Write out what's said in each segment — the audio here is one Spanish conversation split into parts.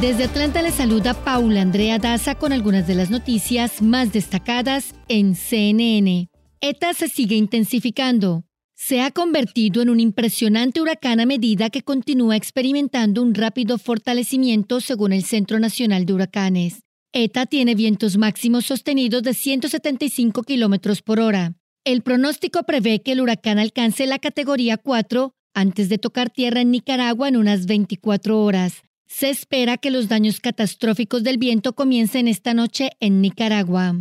Desde Atlanta le saluda Paula Andrea Daza con algunas de las noticias más destacadas en CNN. ETA se sigue intensificando. Se ha convertido en un impresionante huracán a medida que continúa experimentando un rápido fortalecimiento según el Centro Nacional de Huracanes. ETA tiene vientos máximos sostenidos de 175 kilómetros por hora. El pronóstico prevé que el huracán alcance la categoría 4 antes de tocar tierra en Nicaragua en unas 24 horas. Se espera que los daños catastróficos del viento comiencen esta noche en Nicaragua.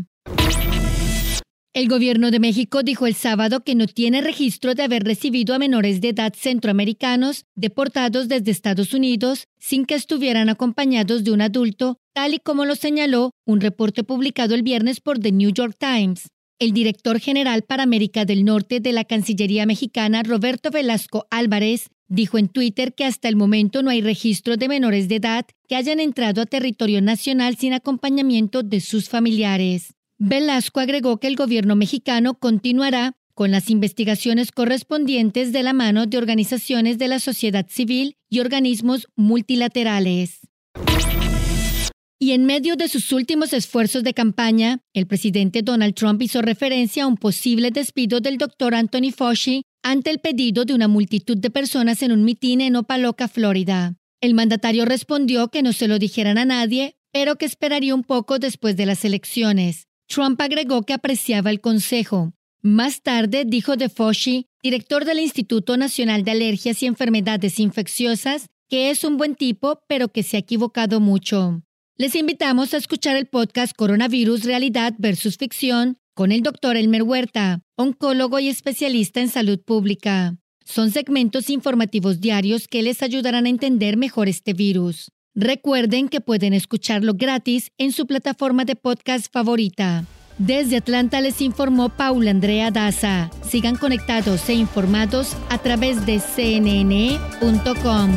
El gobierno de México dijo el sábado que no tiene registro de haber recibido a menores de edad centroamericanos deportados desde Estados Unidos sin que estuvieran acompañados de un adulto, tal y como lo señaló un reporte publicado el viernes por The New York Times. El director general para América del Norte de la Cancillería mexicana, Roberto Velasco Álvarez, dijo en Twitter que hasta el momento no hay registro de menores de edad que hayan entrado a territorio nacional sin acompañamiento de sus familiares. Velasco agregó que el gobierno mexicano continuará con las investigaciones correspondientes de la mano de organizaciones de la sociedad civil y organismos multilaterales. Y en medio de sus últimos esfuerzos de campaña, el presidente Donald Trump hizo referencia a un posible despido del doctor Anthony Fauci ante el pedido de una multitud de personas en un mitin en Opaloca, Florida. El mandatario respondió que no se lo dijeran a nadie, pero que esperaría un poco después de las elecciones. Trump agregó que apreciaba el consejo. Más tarde dijo de Fauci, director del Instituto Nacional de Alergias y Enfermedades Infecciosas, que es un buen tipo, pero que se ha equivocado mucho. Les invitamos a escuchar el podcast Coronavirus Realidad versus Ficción con el doctor Elmer Huerta, oncólogo y especialista en salud pública. Son segmentos informativos diarios que les ayudarán a entender mejor este virus. Recuerden que pueden escucharlo gratis en su plataforma de podcast favorita. Desde Atlanta les informó Paula Andrea Daza. Sigan conectados e informados a través de cnn.com.